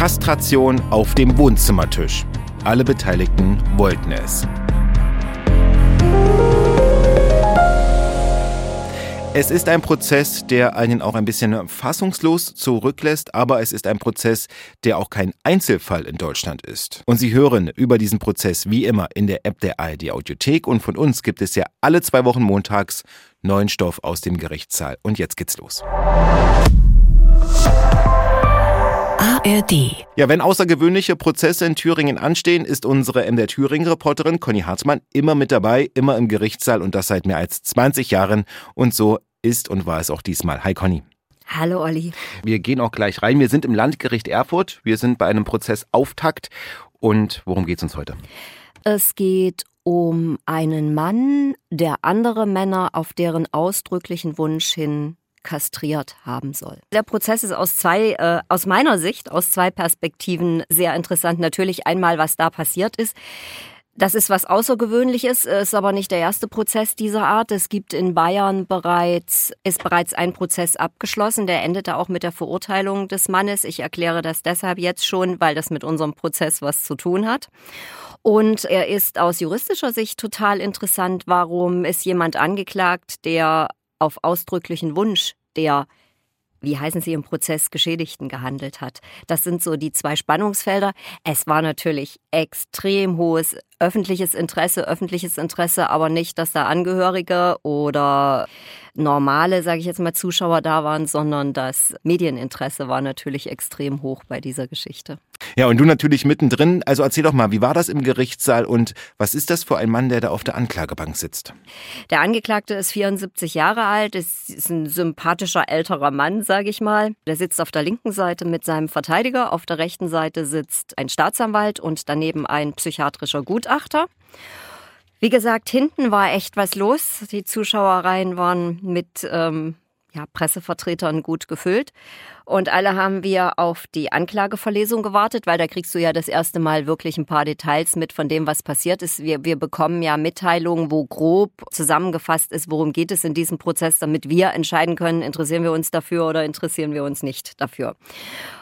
Kastration auf dem Wohnzimmertisch. Alle Beteiligten wollten es. Es ist ein Prozess, der einen auch ein bisschen fassungslos zurücklässt, aber es ist ein Prozess, der auch kein Einzelfall in Deutschland ist. Und Sie hören über diesen Prozess wie immer in der App der ARD Audiothek und von uns gibt es ja alle zwei Wochen montags neuen Stoff aus dem Gerichtssaal. Und jetzt geht's los. ARD. Ja, wenn außergewöhnliche Prozesse in Thüringen anstehen, ist unsere MDR Thüringen-Reporterin Conny Hartmann immer mit dabei, immer im Gerichtssaal und das seit mehr als 20 Jahren. Und so ist und war es auch diesmal. Hi Conny. Hallo Olli. Wir gehen auch gleich rein. Wir sind im Landgericht Erfurt. Wir sind bei einem Prozessauftakt. Und worum geht es uns heute? Es geht um einen Mann, der andere Männer auf deren ausdrücklichen Wunsch hin kastriert haben soll. Der Prozess ist aus zwei, äh, aus meiner Sicht, aus zwei Perspektiven sehr interessant. Natürlich einmal, was da passiert ist. Das ist was Außergewöhnliches, ist aber nicht der erste Prozess dieser Art. Es gibt in Bayern bereits, ist bereits ein Prozess abgeschlossen, der endete auch mit der Verurteilung des Mannes. Ich erkläre das deshalb jetzt schon, weil das mit unserem Prozess was zu tun hat. Und er ist aus juristischer Sicht total interessant. Warum ist jemand angeklagt, der auf ausdrücklichen Wunsch der wie heißen sie im Prozess Geschädigten gehandelt hat. Das sind so die zwei Spannungsfelder. Es war natürlich extrem hohes öffentliches Interesse, öffentliches Interesse, aber nicht, dass da Angehörige oder normale, sage ich jetzt mal, Zuschauer da waren, sondern das Medieninteresse war natürlich extrem hoch bei dieser Geschichte. Ja, und du natürlich mittendrin. Also erzähl doch mal, wie war das im Gerichtssaal und was ist das für ein Mann, der da auf der Anklagebank sitzt? Der Angeklagte ist 74 Jahre alt, ist, ist ein sympathischer älterer Mann, sage ich mal. Der sitzt auf der linken Seite mit seinem Verteidiger, auf der rechten Seite sitzt ein Staatsanwalt und daneben ein psychiatrischer Gutachter. Wie gesagt, hinten war echt was los. Die Zuschauerreihen waren mit ähm, ja, Pressevertretern gut gefüllt. Und alle haben wir auf die Anklageverlesung gewartet, weil da kriegst du ja das erste Mal wirklich ein paar Details mit von dem, was passiert ist. Wir, wir bekommen ja Mitteilungen, wo grob zusammengefasst ist, worum geht es in diesem Prozess, damit wir entscheiden können, interessieren wir uns dafür oder interessieren wir uns nicht dafür.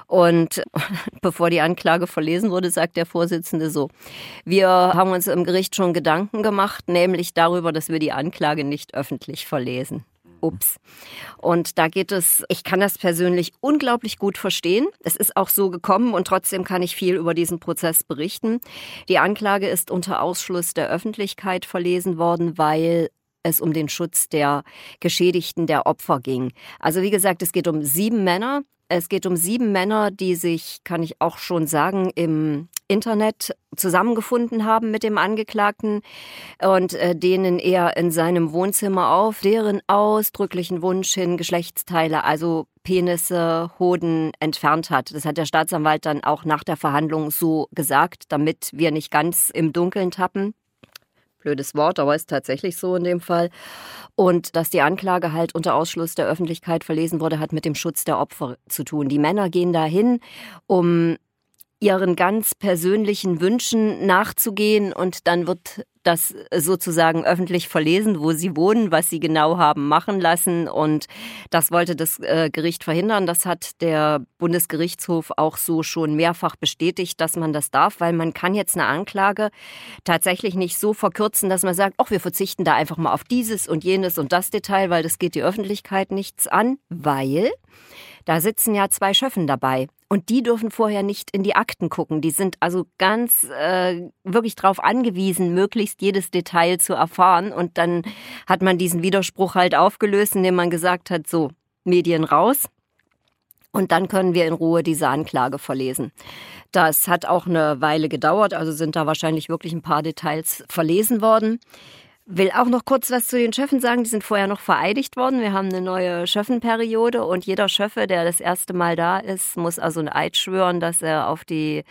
Und bevor die Anklage verlesen wurde, sagt der Vorsitzende so, wir haben uns im Gericht schon Gedanken gemacht, nämlich darüber, dass wir die Anklage nicht öffentlich verlesen. Ups. Und da geht es, ich kann das persönlich unglaublich gut verstehen. Es ist auch so gekommen und trotzdem kann ich viel über diesen Prozess berichten. Die Anklage ist unter Ausschluss der Öffentlichkeit verlesen worden, weil es um den Schutz der Geschädigten, der Opfer ging. Also wie gesagt, es geht um sieben Männer. Es geht um sieben Männer, die sich, kann ich auch schon sagen, im Internet zusammengefunden haben mit dem Angeklagten und äh, denen er in seinem Wohnzimmer auf deren ausdrücklichen Wunsch hin Geschlechtsteile, also Penisse, Hoden entfernt hat. Das hat der Staatsanwalt dann auch nach der Verhandlung so gesagt, damit wir nicht ganz im Dunkeln tappen. Blödes Wort, aber ist tatsächlich so in dem Fall. Und dass die Anklage halt unter Ausschluss der Öffentlichkeit verlesen wurde, hat mit dem Schutz der Opfer zu tun. Die Männer gehen dahin, um ihren ganz persönlichen Wünschen nachzugehen und dann wird das sozusagen öffentlich verlesen, wo sie wohnen, was sie genau haben machen lassen und das wollte das äh, Gericht verhindern. Das hat der Bundesgerichtshof auch so schon mehrfach bestätigt, dass man das darf, weil man kann jetzt eine Anklage tatsächlich nicht so verkürzen, dass man sagt, ach, wir verzichten da einfach mal auf dieses und jenes und das Detail, weil das geht die Öffentlichkeit nichts an, weil da sitzen ja zwei Schöffen dabei. Und die dürfen vorher nicht in die Akten gucken. Die sind also ganz äh, wirklich darauf angewiesen, möglichst jedes Detail zu erfahren. Und dann hat man diesen Widerspruch halt aufgelöst, indem man gesagt hat, so, Medien raus. Und dann können wir in Ruhe diese Anklage verlesen. Das hat auch eine Weile gedauert, also sind da wahrscheinlich wirklich ein paar Details verlesen worden. Will auch noch kurz was zu den Schöffen sagen. Die sind vorher noch vereidigt worden. Wir haben eine neue Schöffenperiode und jeder Schöffe, der das erste Mal da ist, muss also ein Eid schwören, dass er auf die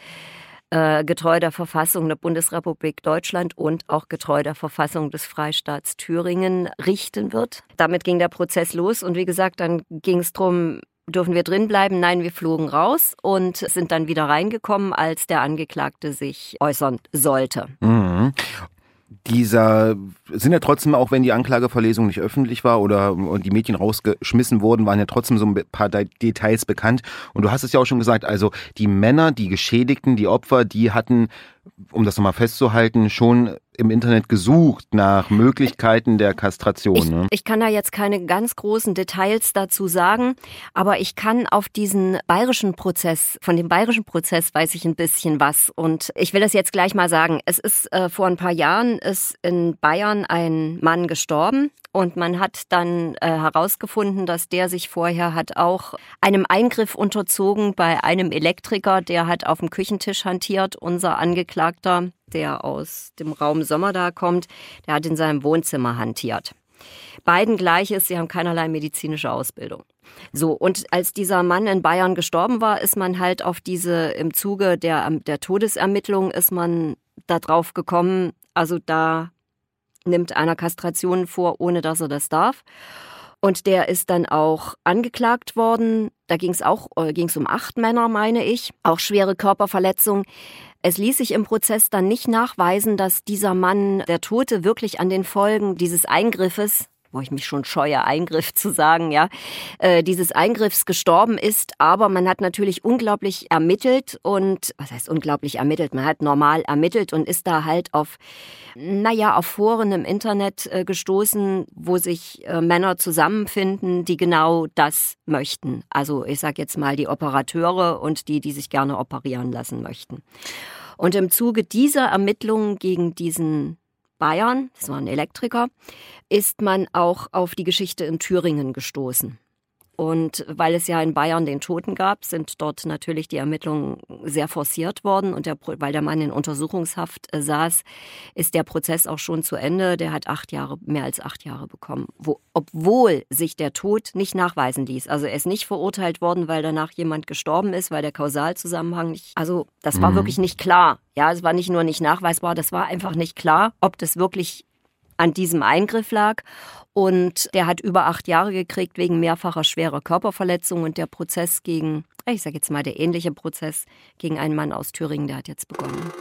äh, getreu der Verfassung der Bundesrepublik Deutschland und auch getreu der Verfassung des Freistaats Thüringen richten wird. Damit ging der Prozess los und wie gesagt, dann ging es darum, dürfen wir drin bleiben? Nein, wir flogen raus und sind dann wieder reingekommen, als der Angeklagte sich äußern sollte. Mhm. Dieser sind ja trotzdem, auch wenn die Anklageverlesung nicht öffentlich war oder die Mädchen rausgeschmissen wurden, waren ja trotzdem so ein paar Details bekannt. Und du hast es ja auch schon gesagt, also die Männer, die Geschädigten, die Opfer, die hatten, um das nochmal festzuhalten, schon im Internet gesucht nach Möglichkeiten der Kastration. Ich, ne? ich kann da jetzt keine ganz großen Details dazu sagen, aber ich kann auf diesen bayerischen Prozess, von dem bayerischen Prozess weiß ich ein bisschen was. Und ich will das jetzt gleich mal sagen. Es ist äh, vor ein paar Jahren ist in Bayern ein Mann gestorben und man hat dann äh, herausgefunden, dass der sich vorher hat auch einem Eingriff unterzogen bei einem Elektriker, der hat auf dem Küchentisch hantiert. Unser Angeklagter der aus dem Raum Sommer da kommt, der hat in seinem Wohnzimmer hantiert. Beiden gleiches, sie haben keinerlei medizinische Ausbildung. So, und als dieser Mann in Bayern gestorben war, ist man halt auf diese, im Zuge der, der Todesermittlung ist man da drauf gekommen, also da nimmt einer Kastration vor, ohne dass er das darf. Und der ist dann auch angeklagt worden. Da ging es auch äh, ging's um acht Männer, meine ich. Auch schwere Körperverletzungen. Es ließ sich im Prozess dann nicht nachweisen, dass dieser Mann, der Tote, wirklich an den Folgen dieses Eingriffes wo ich mich schon scheue, Eingriff zu sagen, ja, äh, dieses Eingriffs gestorben ist. Aber man hat natürlich unglaublich ermittelt und, was heißt unglaublich ermittelt? Man hat normal ermittelt und ist da halt auf, naja, auf Foren im Internet äh, gestoßen, wo sich äh, Männer zusammenfinden, die genau das möchten. Also ich sag jetzt mal die Operateure und die, die sich gerne operieren lassen möchten. Und im Zuge dieser Ermittlungen gegen diesen Bayern, das war ein Elektriker, ist man auch auf die Geschichte in Thüringen gestoßen. Und weil es ja in Bayern den Toten gab, sind dort natürlich die Ermittlungen sehr forciert worden. Und der, weil der Mann in Untersuchungshaft äh, saß, ist der Prozess auch schon zu Ende. Der hat acht Jahre, mehr als acht Jahre bekommen. Wo, obwohl sich der Tod nicht nachweisen ließ. Also er ist nicht verurteilt worden, weil danach jemand gestorben ist, weil der Kausalzusammenhang nicht, also das war mhm. wirklich nicht klar. Ja, es war nicht nur nicht nachweisbar, das war einfach nicht klar, ob das wirklich an diesem Eingriff lag. Und der hat über acht Jahre gekriegt wegen mehrfacher schwerer Körperverletzung. Und der Prozess gegen, ich sage jetzt mal der ähnliche Prozess gegen einen Mann aus Thüringen, der hat jetzt begonnen.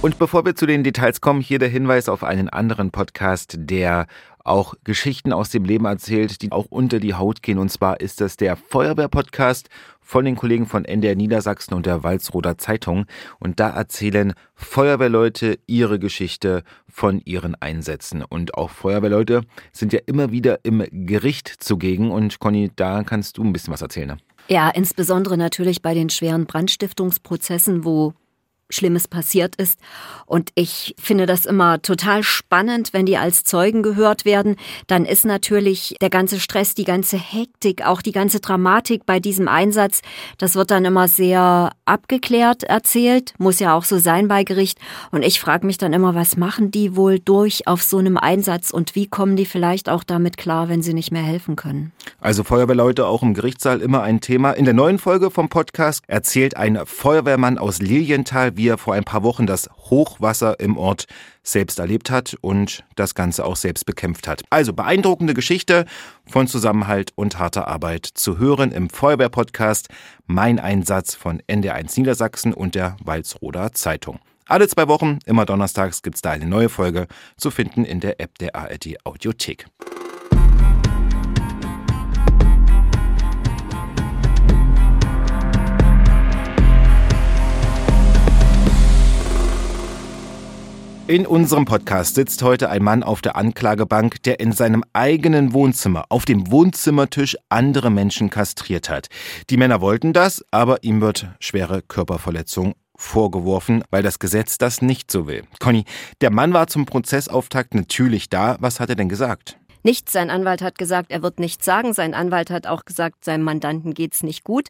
Und bevor wir zu den Details kommen, hier der Hinweis auf einen anderen Podcast, der auch Geschichten aus dem Leben erzählt, die auch unter die Haut gehen. Und zwar ist das der Feuerwehr-Podcast von den Kollegen von NDR Niedersachsen und der Walzroder Zeitung. Und da erzählen Feuerwehrleute ihre Geschichte von ihren Einsätzen. Und auch Feuerwehrleute sind ja immer wieder im Gericht zugegen. Und Conny, da kannst du ein bisschen was erzählen. Ne? Ja, insbesondere natürlich bei den schweren Brandstiftungsprozessen, wo Schlimmes passiert ist. Und ich finde das immer total spannend, wenn die als Zeugen gehört werden. Dann ist natürlich der ganze Stress, die ganze Hektik, auch die ganze Dramatik bei diesem Einsatz, das wird dann immer sehr abgeklärt erzählt. Muss ja auch so sein bei Gericht. Und ich frage mich dann immer, was machen die wohl durch auf so einem Einsatz und wie kommen die vielleicht auch damit klar, wenn sie nicht mehr helfen können? Also Feuerwehrleute auch im Gerichtssaal immer ein Thema. In der neuen Folge vom Podcast erzählt ein Feuerwehrmann aus Lilienthal, wie er vor ein paar Wochen das Hochwasser im Ort selbst erlebt hat und das Ganze auch selbst bekämpft hat. Also beeindruckende Geschichte von Zusammenhalt und harter Arbeit zu hören im Feuerwehr-Podcast Mein Einsatz von NDR1 Niedersachsen und der Walzroder Zeitung. Alle zwei Wochen, immer donnerstags, gibt es da eine neue Folge zu finden in der App der ARD Audiothek. In unserem Podcast sitzt heute ein Mann auf der Anklagebank, der in seinem eigenen Wohnzimmer auf dem Wohnzimmertisch andere Menschen kastriert hat. Die Männer wollten das, aber ihm wird schwere Körperverletzung vorgeworfen, weil das Gesetz das nicht so will. Conny, der Mann war zum Prozessauftakt natürlich da. Was hat er denn gesagt? Nichts. Sein Anwalt hat gesagt, er wird nichts sagen. Sein Anwalt hat auch gesagt, seinem Mandanten geht's nicht gut.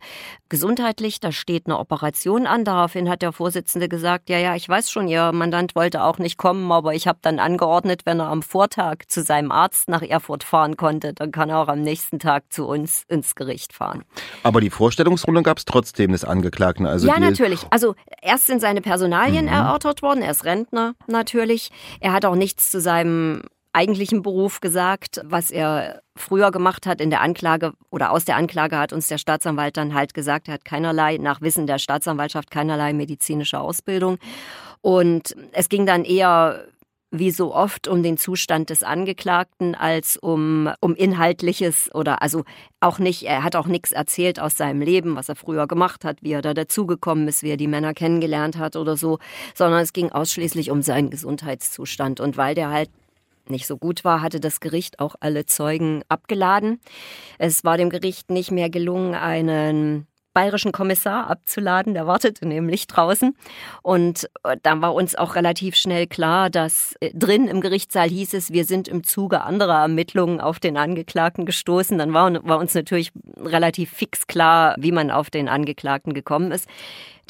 Gesundheitlich, da steht eine Operation an. Daraufhin hat der Vorsitzende gesagt, ja, ja, ich weiß schon, Ihr Mandant wollte auch nicht kommen, aber ich habe dann angeordnet, wenn er am Vortag zu seinem Arzt nach Erfurt fahren konnte, dann kann er auch am nächsten Tag zu uns ins Gericht fahren. Aber die Vorstellungsrunde gab es trotzdem des Angeklagten. Also ja, natürlich. Also erst sind seine Personalien mhm. erörtert worden. Er ist Rentner natürlich. Er hat auch nichts zu seinem eigentlichen Beruf gesagt, was er früher gemacht hat in der Anklage oder aus der Anklage hat uns der Staatsanwalt dann halt gesagt, er hat keinerlei, nach Wissen der Staatsanwaltschaft, keinerlei medizinische Ausbildung. Und es ging dann eher wie so oft um den Zustand des Angeklagten als um, um inhaltliches oder also auch nicht, er hat auch nichts erzählt aus seinem Leben, was er früher gemacht hat, wie er da dazugekommen ist, wie er die Männer kennengelernt hat oder so, sondern es ging ausschließlich um seinen Gesundheitszustand. Und weil der halt nicht so gut war, hatte das Gericht auch alle Zeugen abgeladen. Es war dem Gericht nicht mehr gelungen, einen bayerischen Kommissar abzuladen. Der wartete nämlich draußen. Und äh, dann war uns auch relativ schnell klar, dass äh, drin im Gerichtssaal hieß es, wir sind im Zuge anderer Ermittlungen auf den Angeklagten gestoßen. Dann war, war uns natürlich relativ fix klar, wie man auf den Angeklagten gekommen ist.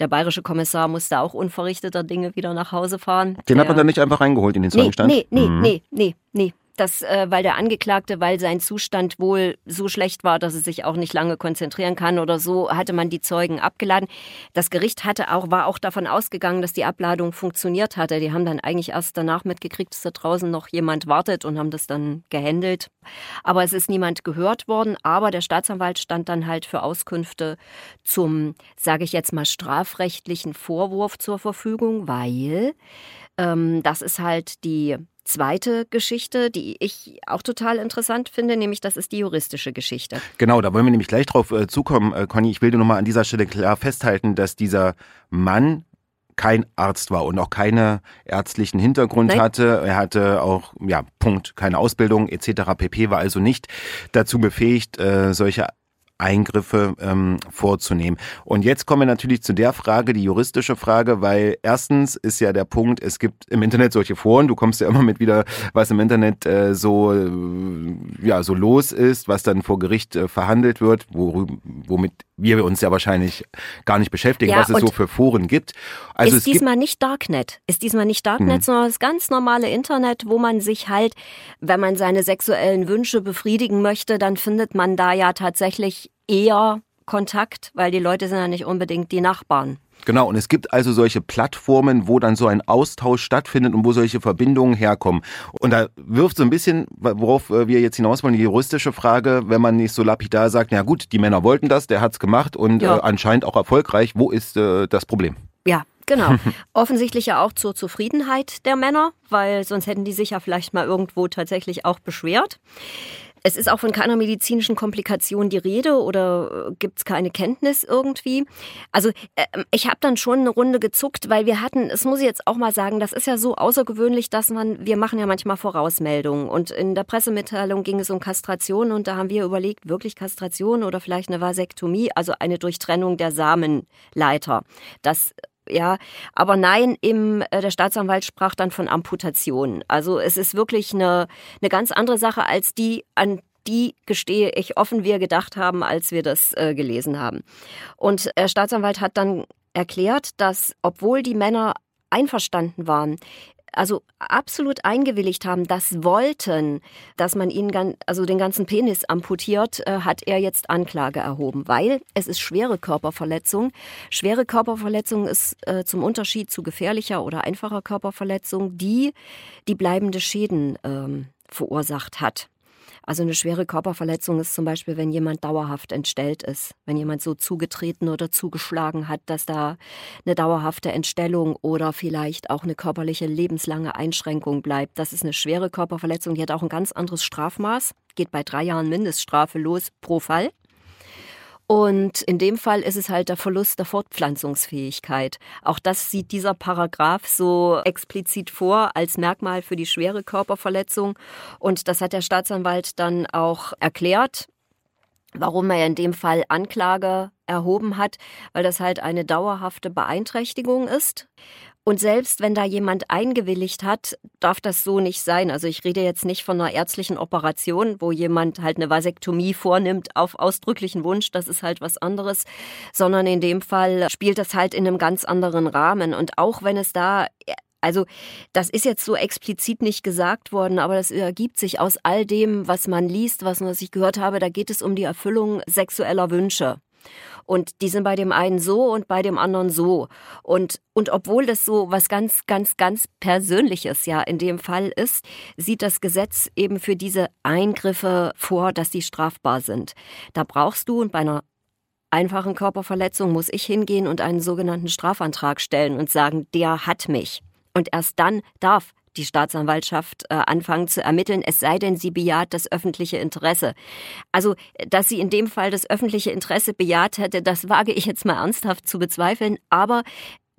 Der bayerische Kommissar musste auch unverrichteter Dinge wieder nach Hause fahren. Den der, hat man dann nicht einfach reingeholt in den Zeugenstand? Nee, nee, nee, mhm. nee, nee, nee dass, äh, weil der Angeklagte, weil sein Zustand wohl so schlecht war, dass er sich auch nicht lange konzentrieren kann oder so, hatte man die Zeugen abgeladen. Das Gericht hatte auch, war auch davon ausgegangen, dass die Abladung funktioniert hatte. Die haben dann eigentlich erst danach mitgekriegt, dass da draußen noch jemand wartet und haben das dann gehandelt. Aber es ist niemand gehört worden. Aber der Staatsanwalt stand dann halt für Auskünfte zum, sage ich jetzt mal, strafrechtlichen Vorwurf zur Verfügung, weil ähm, das ist halt die zweite Geschichte, die ich auch total interessant finde, nämlich das ist die juristische Geschichte. Genau, da wollen wir nämlich gleich drauf äh, zukommen, äh, Conny. Ich will nur noch mal an dieser Stelle klar festhalten, dass dieser Mann kein Arzt war und auch keinen ärztlichen Hintergrund Nein. hatte. Er hatte auch, ja, Punkt, keine Ausbildung etc. pp. war also nicht dazu befähigt, äh, solche Eingriffe ähm, vorzunehmen. Und jetzt kommen wir natürlich zu der Frage, die juristische Frage, weil erstens ist ja der Punkt, es gibt im Internet solche Foren, du kommst ja immer mit wieder, was im Internet äh, so, äh, ja, so los ist, was dann vor Gericht äh, verhandelt wird, worüber, womit wir uns ja wahrscheinlich gar nicht beschäftigen, ja, was es so für Foren gibt. Also ist diesmal nicht Darknet, ist diesmal nicht Darknet, mhm. sondern das ganz normale Internet, wo man sich halt, wenn man seine sexuellen Wünsche befriedigen möchte, dann findet man da ja tatsächlich eher Kontakt, weil die Leute sind ja nicht unbedingt die Nachbarn. Genau, und es gibt also solche Plattformen, wo dann so ein Austausch stattfindet und wo solche Verbindungen herkommen. Und da wirft so ein bisschen, worauf äh, wir jetzt hinaus wollen, die juristische Frage, wenn man nicht so lapidar sagt, na gut, die Männer wollten das, der hat's gemacht und ja. äh, anscheinend auch erfolgreich, wo ist äh, das Problem? Ja, Genau. Offensichtlich ja auch zur Zufriedenheit der Männer, weil sonst hätten die sich ja vielleicht mal irgendwo tatsächlich auch beschwert. Es ist auch von keiner medizinischen Komplikation die Rede oder äh, gibt es keine Kenntnis irgendwie. Also äh, ich habe dann schon eine Runde gezuckt, weil wir hatten, es muss ich jetzt auch mal sagen, das ist ja so außergewöhnlich, dass man, wir machen ja manchmal Vorausmeldungen und in der Pressemitteilung ging es um Kastration und da haben wir überlegt, wirklich Kastration oder vielleicht eine Vasektomie, also eine Durchtrennung der Samenleiter. Das ja, aber nein, im, äh, der Staatsanwalt sprach dann von Amputation. Also es ist wirklich eine, eine ganz andere Sache als die, an die gestehe ich offen wir gedacht haben, als wir das äh, gelesen haben. Und der Staatsanwalt hat dann erklärt, dass obwohl die Männer einverstanden waren, also absolut eingewilligt haben, das wollten, dass man ihnen also den ganzen Penis amputiert, äh, hat er jetzt Anklage erhoben, weil es ist schwere Körperverletzung. Schwere Körperverletzung ist äh, zum Unterschied zu gefährlicher oder einfacher Körperverletzung die, die bleibende Schäden ähm, verursacht hat. Also eine schwere Körperverletzung ist zum Beispiel, wenn jemand dauerhaft entstellt ist, wenn jemand so zugetreten oder zugeschlagen hat, dass da eine dauerhafte Entstellung oder vielleicht auch eine körperliche lebenslange Einschränkung bleibt. Das ist eine schwere Körperverletzung, die hat auch ein ganz anderes Strafmaß, geht bei drei Jahren Mindeststrafe los pro Fall. Und in dem Fall ist es halt der Verlust der Fortpflanzungsfähigkeit. Auch das sieht dieser Paragraph so explizit vor als Merkmal für die schwere Körperverletzung. Und das hat der Staatsanwalt dann auch erklärt, warum er in dem Fall Anklage erhoben hat, weil das halt eine dauerhafte Beeinträchtigung ist. Und selbst wenn da jemand eingewilligt hat, darf das so nicht sein. Also ich rede jetzt nicht von einer ärztlichen Operation, wo jemand halt eine Vasektomie vornimmt auf ausdrücklichen Wunsch, das ist halt was anderes, sondern in dem Fall spielt das halt in einem ganz anderen Rahmen. Und auch wenn es da also das ist jetzt so explizit nicht gesagt worden, aber das ergibt sich aus all dem, was man liest, was, ich gehört habe. Da geht es um die Erfüllung sexueller Wünsche. Und die sind bei dem einen so und bei dem anderen so. Und, und obwohl das so was ganz, ganz, ganz Persönliches ja in dem Fall ist, sieht das Gesetz eben für diese Eingriffe vor, dass die strafbar sind. Da brauchst du und bei einer einfachen Körperverletzung muss ich hingehen und einen sogenannten Strafantrag stellen und sagen, der hat mich. Und erst dann darf die Staatsanwaltschaft äh, anfangen zu ermitteln, es sei denn, sie bejaht das öffentliche Interesse. Also, dass sie in dem Fall das öffentliche Interesse bejaht hätte, das wage ich jetzt mal ernsthaft zu bezweifeln. Aber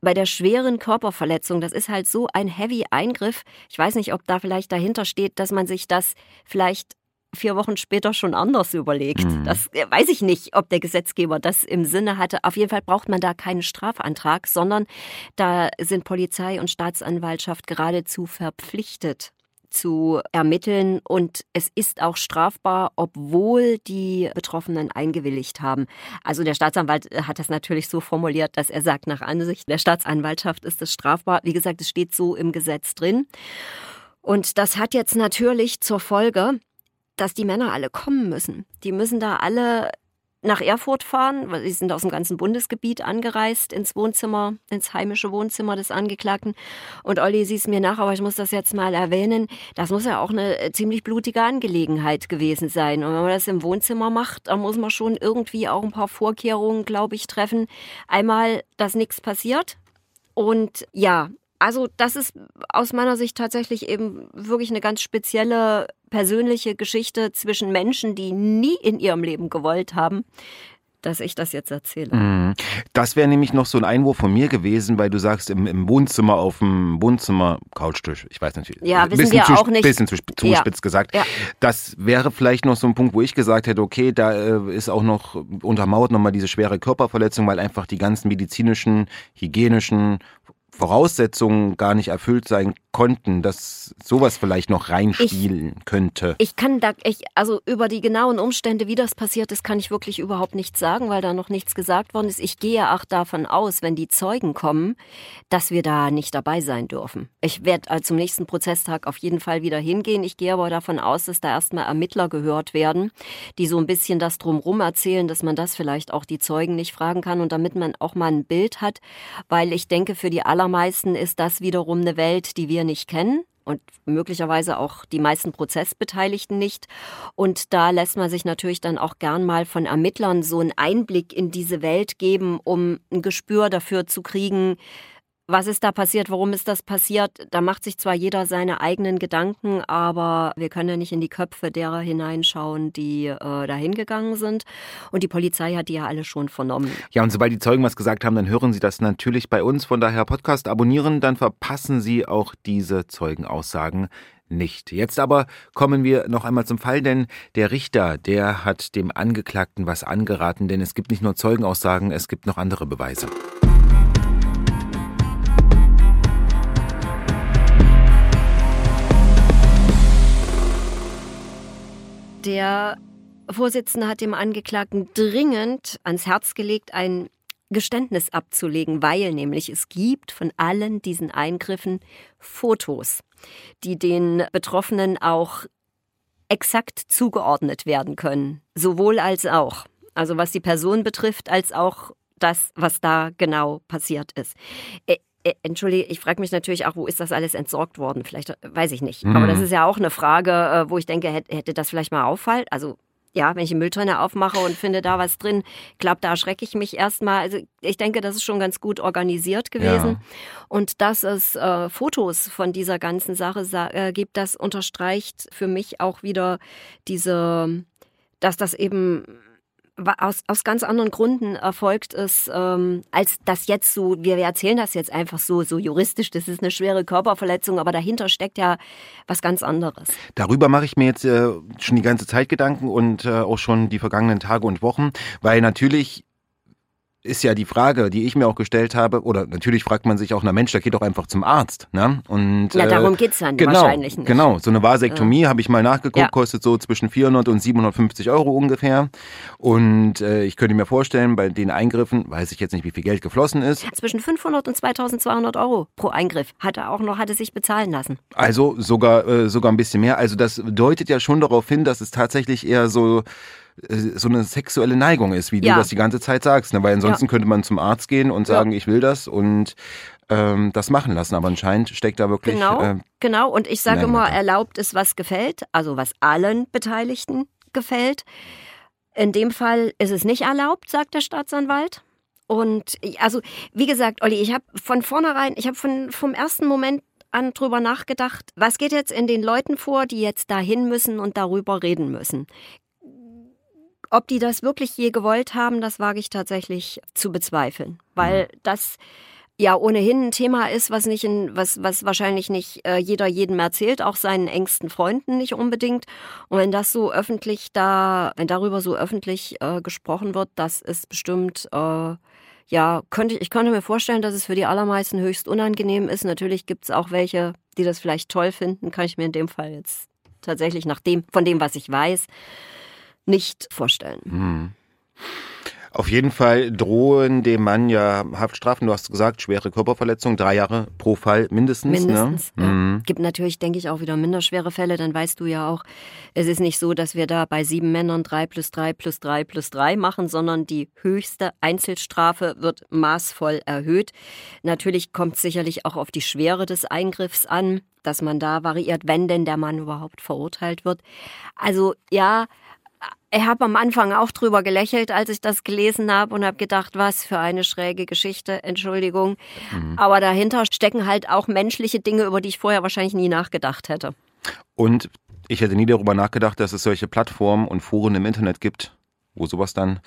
bei der schweren Körperverletzung, das ist halt so ein heavy Eingriff. Ich weiß nicht, ob da vielleicht dahinter steht, dass man sich das vielleicht vier Wochen später schon anders überlegt. Mhm. Das äh, weiß ich nicht, ob der Gesetzgeber das im Sinne hatte. Auf jeden Fall braucht man da keinen Strafantrag, sondern da sind Polizei und Staatsanwaltschaft geradezu verpflichtet zu ermitteln und es ist auch strafbar, obwohl die Betroffenen eingewilligt haben. Also der Staatsanwalt hat das natürlich so formuliert, dass er sagt, nach Ansicht der Staatsanwaltschaft ist es strafbar. Wie gesagt, es steht so im Gesetz drin. Und das hat jetzt natürlich zur Folge, dass die Männer alle kommen müssen. Die müssen da alle nach Erfurt fahren, weil sie sind aus dem ganzen Bundesgebiet angereist ins Wohnzimmer, ins heimische Wohnzimmer des Angeklagten. Und Olli siehst mir nach, aber ich muss das jetzt mal erwähnen, das muss ja auch eine äh, ziemlich blutige Angelegenheit gewesen sein. Und wenn man das im Wohnzimmer macht, dann muss man schon irgendwie auch ein paar Vorkehrungen, glaube ich, treffen. Einmal, dass nichts passiert. Und ja, also das ist aus meiner Sicht tatsächlich eben wirklich eine ganz spezielle persönliche Geschichte zwischen Menschen, die nie in ihrem Leben gewollt haben, dass ich das jetzt erzähle. Mhm. Das wäre nämlich noch so ein Einwurf von mir gewesen, weil du sagst, im, im Wohnzimmer auf dem Wohnzimmer Couchtisch. Ich weiß natürlich. Ja, wissen wir zu, auch nicht. Bisschen zu, zu ja. spitz gesagt. Ja. Das wäre vielleicht noch so ein Punkt, wo ich gesagt hätte, okay, da äh, ist auch noch untermauert nochmal diese schwere Körperverletzung, weil einfach die ganzen medizinischen, hygienischen Voraussetzungen gar nicht erfüllt sein konnten, dass sowas vielleicht noch reinspielen ich, könnte. Ich kann da, ich, also über die genauen Umstände, wie das passiert ist, kann ich wirklich überhaupt nichts sagen, weil da noch nichts gesagt worden ist. Ich gehe auch davon aus, wenn die Zeugen kommen, dass wir da nicht dabei sein dürfen. Ich werde also zum nächsten Prozesstag auf jeden Fall wieder hingehen. Ich gehe aber davon aus, dass da erstmal Ermittler gehört werden, die so ein bisschen das drumrum erzählen, dass man das vielleicht auch die Zeugen nicht fragen kann und damit man auch mal ein Bild hat, weil ich denke, für die allermeisten ist das wiederum eine Welt, die wir nicht kennen und möglicherweise auch die meisten Prozessbeteiligten nicht. Und da lässt man sich natürlich dann auch gern mal von Ermittlern so einen Einblick in diese Welt geben, um ein Gespür dafür zu kriegen, was ist da passiert, warum ist das passiert? Da macht sich zwar jeder seine eigenen Gedanken, aber wir können ja nicht in die Köpfe derer hineinschauen, die äh, da hingegangen sind. Und die Polizei hat die ja alle schon vernommen. Ja, und sobald die Zeugen was gesagt haben, dann hören Sie das natürlich bei uns. Von daher Podcast abonnieren, dann verpassen Sie auch diese Zeugenaussagen nicht. Jetzt aber kommen wir noch einmal zum Fall, denn der Richter, der hat dem Angeklagten was angeraten, denn es gibt nicht nur Zeugenaussagen, es gibt noch andere Beweise. Der Vorsitzende hat dem Angeklagten dringend ans Herz gelegt, ein Geständnis abzulegen, weil nämlich es gibt von allen diesen Eingriffen Fotos, die den Betroffenen auch exakt zugeordnet werden können, sowohl als auch. Also was die Person betrifft, als auch das, was da genau passiert ist. Äh, entschuldige, ich frage mich natürlich auch, wo ist das alles entsorgt worden? Vielleicht äh, weiß ich nicht. Mhm. Aber das ist ja auch eine Frage, äh, wo ich denke, hätte das vielleicht mal auffallen? Also ja, wenn ich eine Mülltonne aufmache und finde da was drin, glaube, da erschrecke ich mich erstmal. Also ich denke, das ist schon ganz gut organisiert gewesen. Ja. Und dass es äh, Fotos von dieser ganzen Sache äh, gibt, das unterstreicht für mich auch wieder diese, dass das eben aus, aus ganz anderen Gründen erfolgt ist, ähm, als das jetzt so, wir erzählen das jetzt einfach so, so juristisch, das ist eine schwere Körperverletzung, aber dahinter steckt ja was ganz anderes. Darüber mache ich mir jetzt äh, schon die ganze Zeit Gedanken und äh, auch schon die vergangenen Tage und Wochen, weil natürlich ist ja die Frage, die ich mir auch gestellt habe, oder natürlich fragt man sich auch, na Mensch, da geht doch einfach zum Arzt. Ne? Und, ja, darum äh, geht's dann genau, wahrscheinlich nicht. Genau, so eine Vasektomie, ja. habe ich mal nachgeguckt, ja. kostet so zwischen 400 und 750 Euro ungefähr. Und äh, ich könnte mir vorstellen, bei den Eingriffen, weiß ich jetzt nicht, wie viel Geld geflossen ist. Zwischen 500 und 2200 Euro pro Eingriff hat er auch noch, hat es sich bezahlen lassen. Also sogar, äh, sogar ein bisschen mehr. Also das deutet ja schon darauf hin, dass es tatsächlich eher so äh, so eine sexuelle Neigung ist, wie ja. du das die ganze Zeit sagst. Ne? Weil ansonsten ja. könnte man zum Arzt gehen und sagen, ja. ich will das und ähm, das machen lassen. Aber anscheinend steckt da wirklich. Genau, äh, genau. Und ich sage immer, erlaubt ist, was gefällt, also was allen Beteiligten gefällt. In dem Fall ist es nicht erlaubt, sagt der Staatsanwalt. Und also, wie gesagt, Olli, ich habe von vornherein, ich habe von vom ersten Moment an drüber nachgedacht, was geht jetzt in den Leuten vor, die jetzt dahin müssen und darüber reden müssen. Ob die das wirklich je gewollt haben, das wage ich tatsächlich zu bezweifeln, weil mhm. das ja ohnehin ein Thema ist, was nicht in, was, was wahrscheinlich nicht äh, jeder jedem erzählt, auch seinen engsten Freunden nicht unbedingt. Und wenn das so öffentlich da, wenn darüber so öffentlich äh, gesprochen wird, das ist bestimmt äh, ja, könnte ich, ich könnte mir vorstellen, dass es für die allermeisten höchst unangenehm ist. Natürlich gibt es auch welche, die das vielleicht toll finden, kann ich mir in dem Fall jetzt tatsächlich nach dem, von dem, was ich weiß, nicht vorstellen. Mhm. Auf jeden Fall drohen dem Mann ja Haftstrafen. Du hast gesagt, schwere Körperverletzung, drei Jahre pro Fall mindestens. Ne? Mindestens. Ne? Ja. Mhm. Gibt natürlich, denke ich, auch wieder minderschwere Fälle. Dann weißt du ja auch, es ist nicht so, dass wir da bei sieben Männern drei plus drei plus drei plus drei machen, sondern die höchste Einzelstrafe wird maßvoll erhöht. Natürlich kommt es sicherlich auch auf die Schwere des Eingriffs an, dass man da variiert, wenn denn der Mann überhaupt verurteilt wird. Also ja, ich habe am Anfang auch drüber gelächelt, als ich das gelesen habe und habe gedacht, was für eine schräge Geschichte, Entschuldigung. Mhm. Aber dahinter stecken halt auch menschliche Dinge, über die ich vorher wahrscheinlich nie nachgedacht hätte. Und ich hätte nie darüber nachgedacht, dass es solche Plattformen und Foren im Internet gibt, wo sowas dann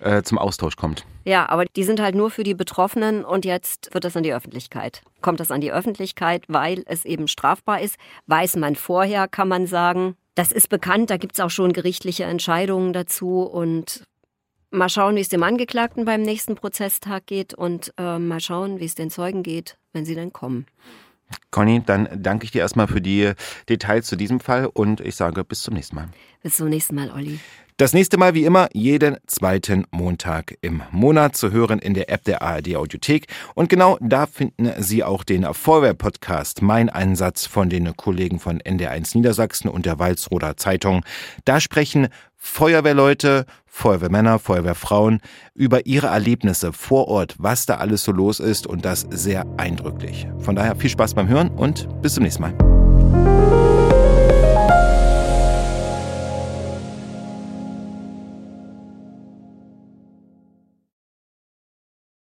äh, zum Austausch kommt. Ja, aber die sind halt nur für die Betroffenen und jetzt wird das an die Öffentlichkeit. Kommt das an die Öffentlichkeit, weil es eben strafbar ist? Weiß man vorher, kann man sagen, das ist bekannt, da gibt es auch schon gerichtliche Entscheidungen dazu und mal schauen, wie es dem Angeklagten beim nächsten Prozesstag geht und äh, mal schauen, wie es den Zeugen geht, wenn sie dann kommen. Conny, dann danke ich dir erstmal für die Details zu diesem Fall und ich sage bis zum nächsten Mal. Bis zum nächsten Mal, Olli. Das nächste Mal wie immer jeden zweiten Montag im Monat zu hören in der App der ARD Audiothek. Und genau da finden Sie auch den Feuerwehr-Podcast Mein Einsatz von den Kollegen von NDR1 Niedersachsen und der Walsroder Zeitung. Da sprechen Feuerwehrleute, Feuerwehrmänner, Feuerwehrfrauen über ihre Erlebnisse vor Ort, was da alles so los ist und das sehr eindrücklich. Von daher viel Spaß beim Hören und bis zum nächsten Mal.